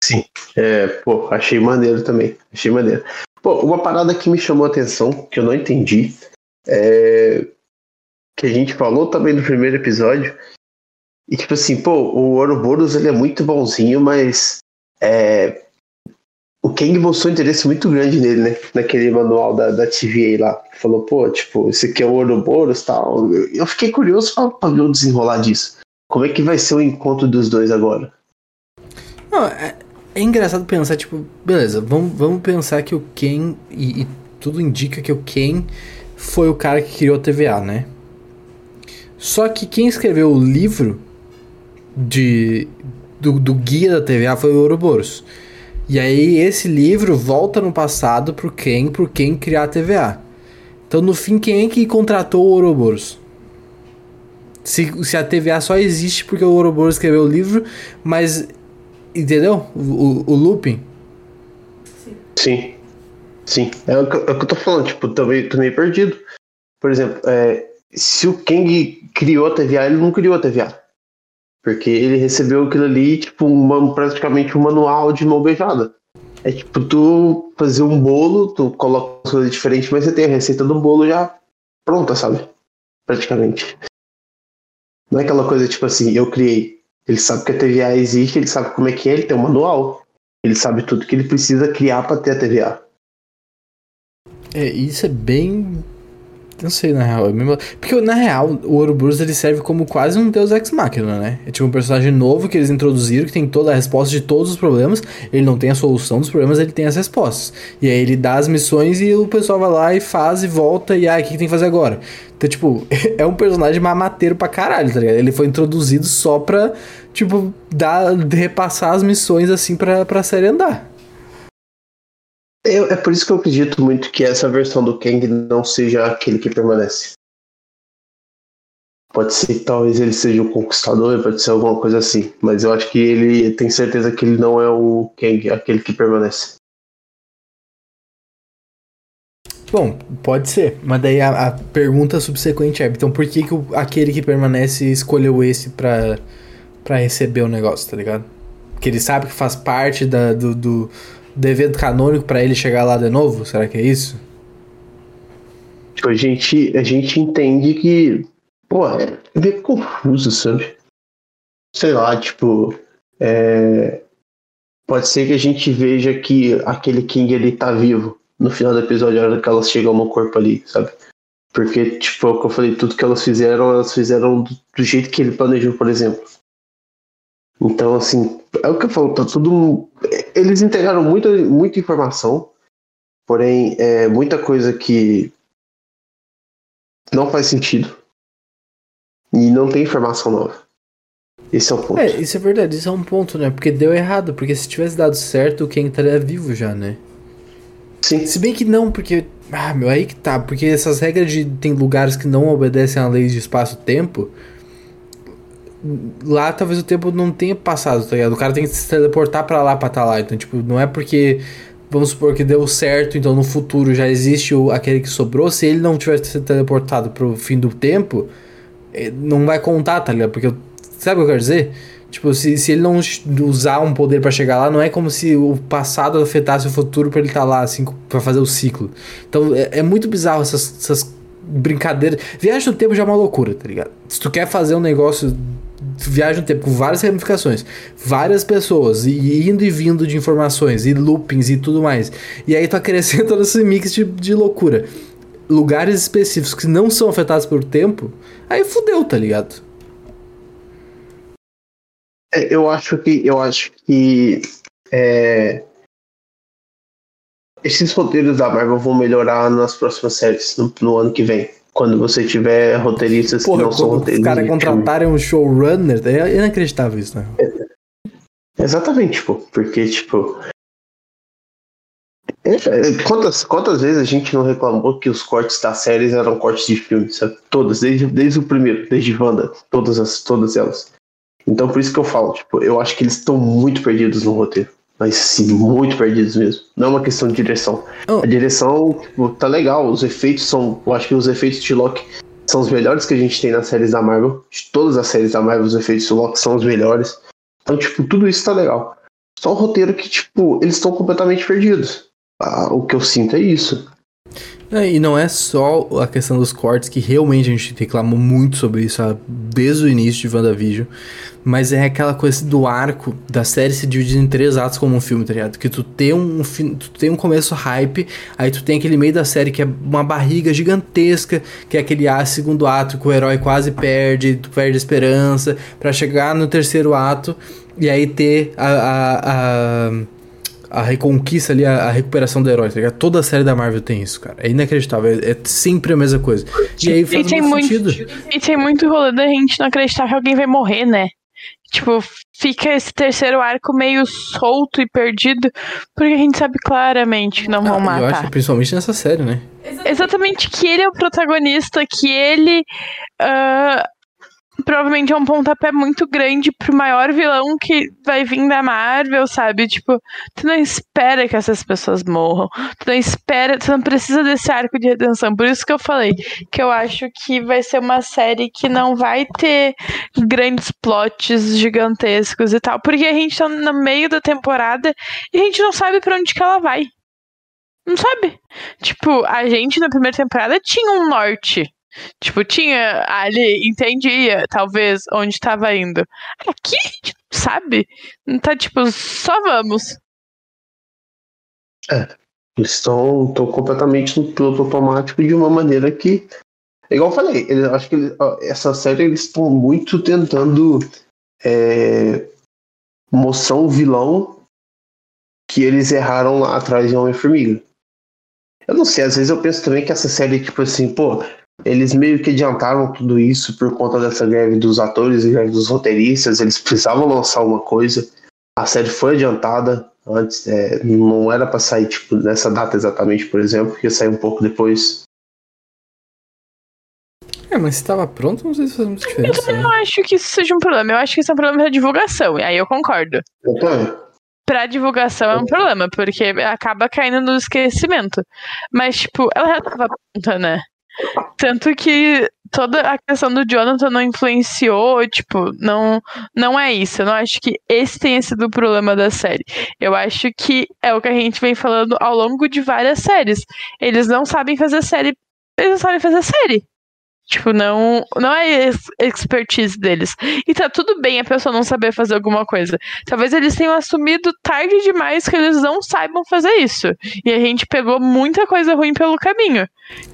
Sim. É, pô, achei maneiro também. Achei maneiro. Pô, uma parada que me chamou a atenção, que eu não entendi, é. Que a gente falou também no primeiro episódio. E tipo assim, pô, o Ouroboros ele é muito bonzinho, mas. É, o Kang mostrou um interesse muito grande nele, né? Naquele manual da, da TVA lá. Falou, pô, tipo, esse aqui é o Ouroboros e tal. Eu fiquei curioso pra, pra ver o desenrolar disso. Como é que vai ser o encontro dos dois agora? Não, é, é engraçado pensar, tipo, beleza, vamos, vamos pensar que o Ken, e, e, tudo indica que o Ken foi o cara que criou a TVA, né? Só que quem escreveu o livro de, do, do guia da TVA foi o Ouroboros. E aí esse livro volta no passado pro Ken, pro Ken criar a TVA. Então no fim, quem é que contratou o Ouroboros? Se, se a TVA só existe porque o Ouroboros escreveu o livro, mas. Entendeu? O, o, o looping. Sim. Sim. É o, que, é o que eu tô falando, tipo, também tô meio perdido. Por exemplo, é, se o Kang criou a TVA, ele não criou a TVA. Porque ele recebeu aquilo ali, tipo, uma, praticamente um manual de mão beijada. É tipo, tu fazer um bolo, tu coloca coisas diferentes, mas você tem a receita do bolo já pronta, sabe? Praticamente. Não é aquela coisa tipo assim, eu criei. Ele sabe que a TVA existe, ele sabe como é que é, ele tem um manual. Ele sabe tudo que ele precisa criar para ter a TVA. É, isso é bem não sei, na real. É. Porque, na real, o Ouroboros ele serve como quase um Deus Ex Machina, né? É tipo um personagem novo que eles introduziram, que tem toda a resposta de todos os problemas. Ele não tem a solução dos problemas, ele tem as respostas. E aí ele dá as missões e o pessoal vai lá e faz e volta. E ah, o que, que tem que fazer agora? Então, tipo, <laughs> é um personagem mamateiro pra caralho, tá ligado? Ele foi introduzido só pra, tipo, dar, repassar as missões assim pra, pra série andar. Eu, é por isso que eu acredito muito que essa versão do Kang não seja aquele que permanece. Pode ser que talvez ele seja o conquistador, pode ser alguma coisa assim. Mas eu acho que ele tem certeza que ele não é o Kang, aquele que permanece. Bom, pode ser. Mas daí a, a pergunta subsequente é: então por que, que o, aquele que permanece escolheu esse pra, pra receber o negócio, tá ligado? Porque ele sabe que faz parte da, do, do do evento canônico para ele chegar lá de novo? Será que é isso? Tipo, a gente, a gente entende que. Pô, é meio confuso, sabe? sei lá, tipo, é, pode ser que a gente veja que aquele King ele tá vivo no final do episódio, a hora que elas chegam no corpo ali, sabe? Porque, tipo, é o que eu falei, tudo que elas fizeram, elas fizeram do, do jeito que ele planejou, por exemplo. Então, assim, é o que eu falo, tá tudo. Eles integraram muita, muita informação, porém, é muita coisa que não faz sentido. E não tem informação nova. Esse é o ponto. É, isso é verdade, isso é um ponto, né? Porque deu errado, porque se tivesse dado certo, o Ken estaria vivo já, né? Sim. Se bem que não, porque. Ah, meu, aí que tá. Porque essas regras de. Tem lugares que não obedecem à lei de espaço-tempo. Lá talvez o tempo não tenha passado, tá ligado? O cara tem que se teleportar pra lá pra estar tá lá. Então, tipo, não é porque. Vamos supor que deu certo, então no futuro já existe o, aquele que sobrou. Se ele não tivesse se teleportado pro fim do tempo, eh, não vai contar, tá ligado? Porque. Sabe o que eu quero dizer? Tipo, se, se ele não usar um poder para chegar lá, não é como se o passado afetasse o futuro para ele estar tá lá, assim, para fazer o ciclo. Então é, é muito bizarro essas, essas brincadeiras. Viagem no tempo já é uma loucura, tá ligado? Se tu quer fazer um negócio viagem no tempo com várias ramificações, várias pessoas, e indo e vindo de informações, e loopings e tudo mais. E aí tu acrescenta <laughs> esse mix de, de loucura. Lugares específicos que não são afetados pelo tempo, aí fudeu, tá ligado? É, eu acho que eu acho que é, esses roteiros da Marvel vão melhorar nas próximas séries no, no ano que vem. Quando você tiver roteiristas Porra, que não são roteiristas. Os caras contratarem um showrunner, é inacreditável isso, né? É, exatamente, tipo, porque, tipo. É, é, quantas, quantas vezes a gente não reclamou que os cortes das séries eram cortes de filmes, sabe? Todas, desde, desde o primeiro, desde Wanda, todas, as, todas elas. Então por isso que eu falo, tipo, eu acho que eles estão muito perdidos no roteiro. Mas sim, muito perdidos mesmo. Não é uma questão de direção. Oh. A direção, tipo, tá legal. Os efeitos são. Eu acho que os efeitos de Loki são os melhores que a gente tem nas séries da Marvel. De todas as séries da Marvel, os efeitos de Loki são os melhores. Então, tipo, tudo isso tá legal. Só o roteiro que, tipo, eles estão completamente perdidos. Ah, o que eu sinto é isso. É, e não é só a questão dos cortes, que realmente a gente reclamou muito sobre isso desde o início de WandaVision, mas é aquela coisa do arco da série se dividir em três atos como um filme, tá ligado? Que tu tem um, tu tem um começo hype, aí tu tem aquele meio da série que é uma barriga gigantesca, que é aquele a, segundo ato que o herói quase perde, tu perde a esperança, para chegar no terceiro ato e aí ter a, a, a a reconquista ali, a, a, recuperação do herói, tá ligado? Toda a série da Marvel tem isso, cara. É inacreditável. É, é sempre a mesma coisa. E aí faz e tem muito sentido. E tem muito rolê da gente não acreditar que alguém vai morrer, né? Tipo, fica esse terceiro arco meio solto e perdido, porque a gente sabe claramente que não vão ah, matar. Eu acho, principalmente nessa série, né? Exatamente, que ele é o protagonista, que ele uh, provavelmente é um pontapé muito grande pro maior vilão que vai vir da Marvel, sabe? Tipo, tu não espera que essas pessoas morram. Tu não espera, tu não precisa desse arco de redenção. Por isso que eu falei que eu acho que vai ser uma série que não vai ter grandes plots gigantescos e tal. Porque a gente tá no meio da temporada e a gente não sabe para onde que ela vai. Não sabe? Tipo, a gente na primeira temporada tinha um norte Tipo, tinha ali, entendia, talvez, onde estava indo. Aqui sabe. Não tá tipo, só vamos. É. Eles estão, completamente no piloto automático de uma maneira que. Igual eu falei, eu acho que essa série eles estão muito tentando é, mostrar um vilão que eles erraram lá atrás de Homem-Formiga. Eu não sei, às vezes eu penso também que essa série, tipo assim, pô, eles meio que adiantaram tudo isso por conta dessa greve dos atores e greve dos roteiristas. Eles precisavam lançar uma coisa. A série foi adiantada antes, é, não era para sair tipo nessa data exatamente, por exemplo, ia sair um pouco depois. É, mas se estava pronto, não sei se faz muita diferença. Eu não né? acho que isso seja um problema. Eu acho que isso é um problema da divulgação. E aí eu concordo. Eu também. Pra divulgação é um problema, porque acaba caindo no esquecimento. Mas, tipo, ela já tava pronta, né? Tanto que toda a questão do Jonathan não influenciou, tipo, não, não é isso. Eu não acho que esse tenha sido o problema da série. Eu acho que é o que a gente vem falando ao longo de várias séries. Eles não sabem fazer série. Eles não sabem fazer série. Tipo, não, não é expertise deles. E tá tudo bem a pessoa não saber fazer alguma coisa. Talvez eles tenham assumido tarde demais que eles não saibam fazer isso. E a gente pegou muita coisa ruim pelo caminho.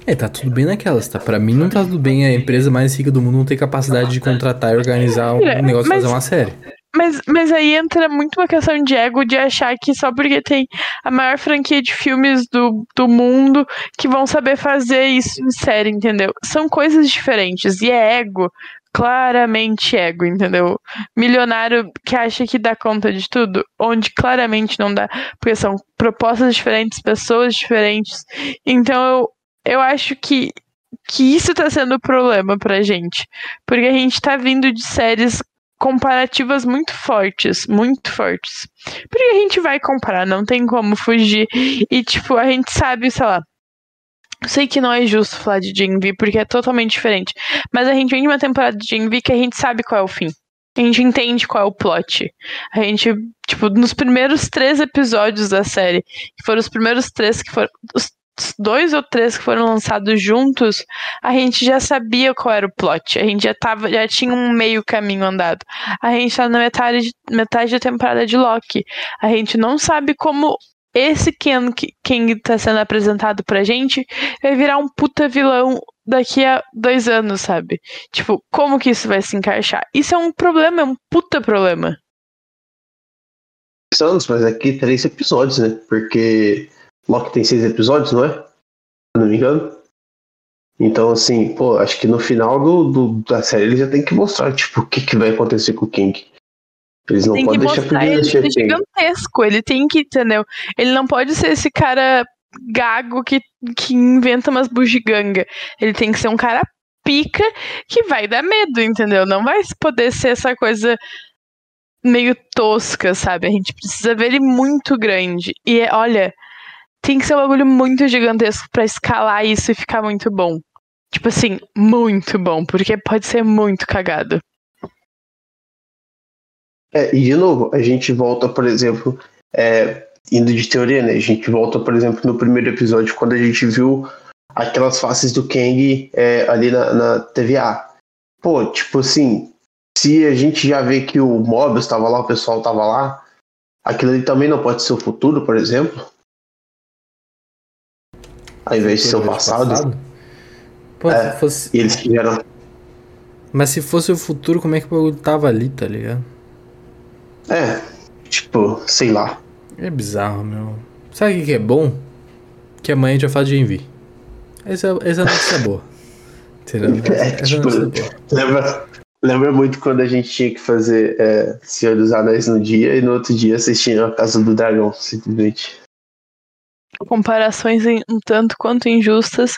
É, tá tudo bem naquelas, tá? Pra mim não tá tudo bem a empresa mais rica do mundo não ter capacidade de contratar e organizar um negócio Mas... fazer uma série. Mas, mas aí entra muito uma questão de ego de achar que só porque tem a maior franquia de filmes do, do mundo que vão saber fazer isso em série, entendeu? São coisas diferentes. E é ego, claramente ego, entendeu? Milionário que acha que dá conta de tudo, onde claramente não dá, porque são propostas diferentes, pessoas diferentes. Então eu, eu acho que que isso tá sendo o problema pra gente. Porque a gente tá vindo de séries comparativas muito fortes, muito fortes. Porque a gente vai comparar, não tem como fugir. E, tipo, a gente sabe, sei lá. Sei que não é justo falar de V, porque é totalmente diferente. Mas a gente vem de uma temporada de V que a gente sabe qual é o fim. A gente entende qual é o plot. A gente, tipo, nos primeiros três episódios da série, que foram os primeiros três que foram. Os dois ou três que foram lançados juntos, a gente já sabia qual era o plot. A gente já tava, já tinha um meio caminho andado. A gente tá na metade, metade da temporada de Loki. A gente não sabe como esse Ken, King tá sendo apresentado pra gente vai virar um puta vilão daqui a dois anos, sabe? Tipo, como que isso vai se encaixar? Isso é um problema, é um puta problema. Anos, mas aqui três episódios, né? Porque Loki tem seis episódios, não é? Se não me engano. Então, assim, pô, acho que no final do, do, da série eles já tem que mostrar, tipo, o que, que vai acontecer com o King. Eles não podem deixar perder ele é gigantesco, ele tem que, entendeu? Ele não pode ser esse cara gago que, que inventa umas bugiganga. Ele tem que ser um cara pica que vai dar medo, entendeu? Não vai poder ser essa coisa meio tosca, sabe? A gente precisa ver ele muito grande. E olha, tem que ser um bagulho muito gigantesco para escalar isso e ficar muito bom. Tipo assim, muito bom, porque pode ser muito cagado. É, e de novo, a gente volta, por exemplo, é, indo de teoria, né? A gente volta, por exemplo, no primeiro episódio, quando a gente viu aquelas faces do Kang é, ali na, na TVA. Pô, tipo assim, se a gente já vê que o Mobius estava lá, o pessoal estava lá, aquilo ali também não pode ser o futuro, por exemplo ao invés de ser o passado. passado? Pô, é, fosse... E eles tiveram. Mas se fosse o futuro, como é que o bagulho tava ali, tá ligado? É, tipo, sei lá. É bizarro, meu. Sabe o que é bom? Que amanhã a gente vai falar de Envy. Essa, essa notícia <laughs> é boa. É, tipo, lembra, lembra muito quando a gente tinha que fazer é, Senhor dos Anéis no dia e no outro dia assistindo a Casa do Dragão, simplesmente comparações um tanto quanto injustas.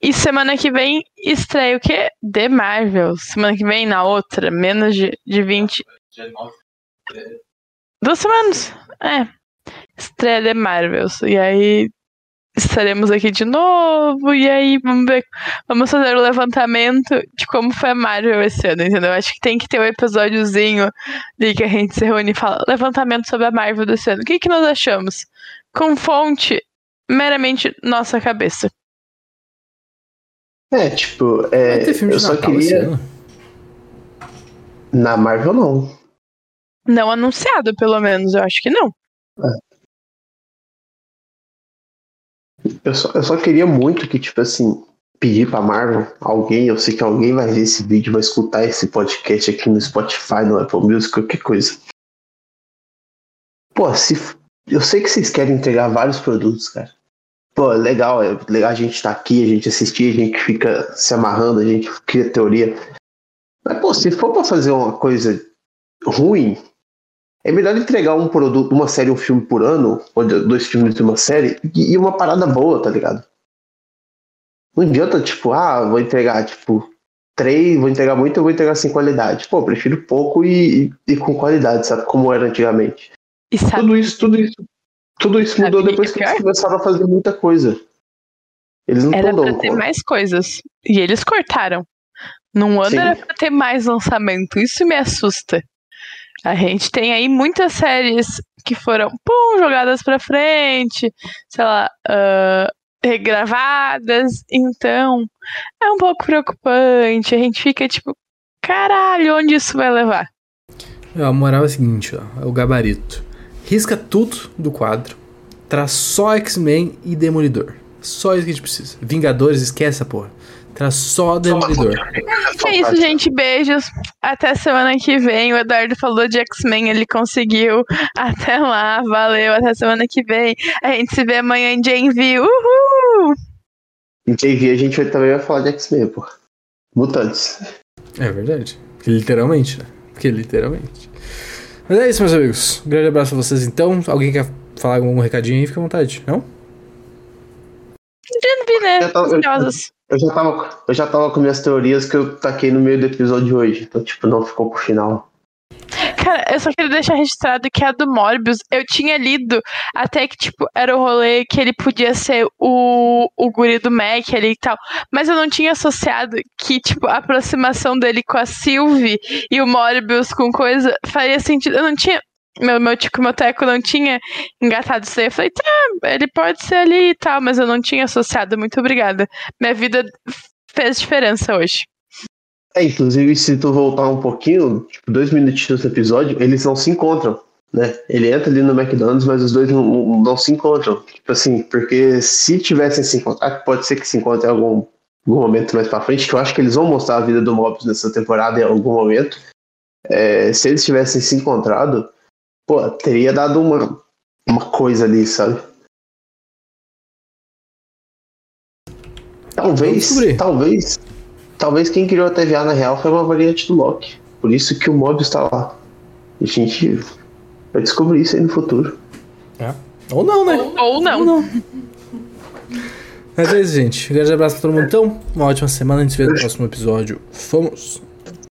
E semana que vem estreia o quê? The Marvel. Semana que vem, na outra, menos de, de 20. Duas semanas. É. Estreia The Marvel. E aí estaremos aqui de novo. E aí vamos ver. Vamos fazer o levantamento de como foi a Marvel esse ano, entendeu? Acho que tem que ter um episódiozinho de que a gente se reúne e fala levantamento sobre a Marvel desse ano. O que, que nós achamos? Com fonte meramente nossa cabeça. É, tipo, é, eu só queria. Na Marvel, não. Não anunciado, pelo menos, eu acho que não. É. Eu, só, eu só queria muito que, tipo assim, pedir pra Marvel, alguém, eu sei que alguém vai ver esse vídeo, vai escutar esse podcast aqui no Spotify, no Apple Music, qualquer coisa. Pô, se. Eu sei que vocês querem entregar vários produtos, cara pô, legal, é legal a gente tá aqui, a gente assistir, a gente fica se amarrando, a gente cria teoria. Mas, pô, se for pra fazer uma coisa ruim, é melhor entregar um produto, uma série, um filme por ano, ou dois filmes de uma série, e uma parada boa, tá ligado? Não adianta, tipo, ah, vou entregar, tipo, três, vou entregar muito, eu vou entregar sem qualidade. Pô, prefiro pouco e, e com qualidade, sabe? Como era antigamente. Tudo isso, tudo isso tudo isso mudou depois que, eles começaram a fazer muita coisa. Eles não Era pra ter mais coisas. E eles cortaram. Num ano Sim. era pra ter mais lançamento. Isso me assusta. A gente tem aí muitas séries que foram pum, jogadas pra frente. Sei lá. Uh, regravadas. Então, é um pouco preocupante. A gente fica tipo, caralho, onde isso vai levar? A moral é a seguinte, ó, é o gabarito. Risca tudo do quadro, traz só X-Men e Demolidor. Só isso que a gente precisa. Vingadores, esquece essa porra. Traz só Demolidor. É isso, gente. Beijos. Até semana que vem. O Eduardo falou de X-Men, ele conseguiu. Até lá, valeu. Até semana que vem. A gente se vê amanhã em JV. Uhul! Em JV a gente vai, também vai falar de X-Men, pô. Mutantes. É verdade. Literalmente, né? Porque literalmente. Mas é isso, meus amigos. Um grande abraço a vocês então. Alguém quer falar algum recadinho aí? Fica à vontade, não? Né? Eu tava- eu- Eu já, tava, eu já tava com minhas teorias que eu taquei no meio do episódio de hoje. Então, tipo, não ficou pro final. Cara, eu só queria deixar registrado que a do Morbius, eu tinha lido até que, tipo, era o rolê que ele podia ser o, o guri do Mac ali e tal. Mas eu não tinha associado que, tipo, a aproximação dele com a Sylvie e o Morbius com coisa faria sentido. Eu não tinha. Meu, meu tico, meu teco não tinha engatado isso aí. Eu falei, tá, ele pode ser ali e tal, mas eu não tinha associado. Muito obrigada. Minha vida fez diferença hoje. É, inclusive, se tu voltar um pouquinho, tipo, dois minutinhos do episódio, eles não se encontram, né? Ele entra ali no McDonald's, mas os dois não, não- se encontram. Tipo assim, porque se tivessem se encontrado, pode ser que se encontrem em algum, algum momento mais pra frente, que eu acho que eles vão mostrar a vida do Mobius nessa temporada em algum momento. É, se eles tivessem se encontrado, pô, teria dado uma, uma coisa ali, sabe? Talvez, talvez, talvez quem criou a TVA na real foi uma variante do Loki. Por isso que o Mobius tá lá. E a gente vai descobrir isso aí no futuro. Ou não, né? Ou não. Ou não. Mas é isso, gente. Um grande abraço pra todo mundo então. Uma ótima semana. A gente se vê no próximo episódio. Fomos!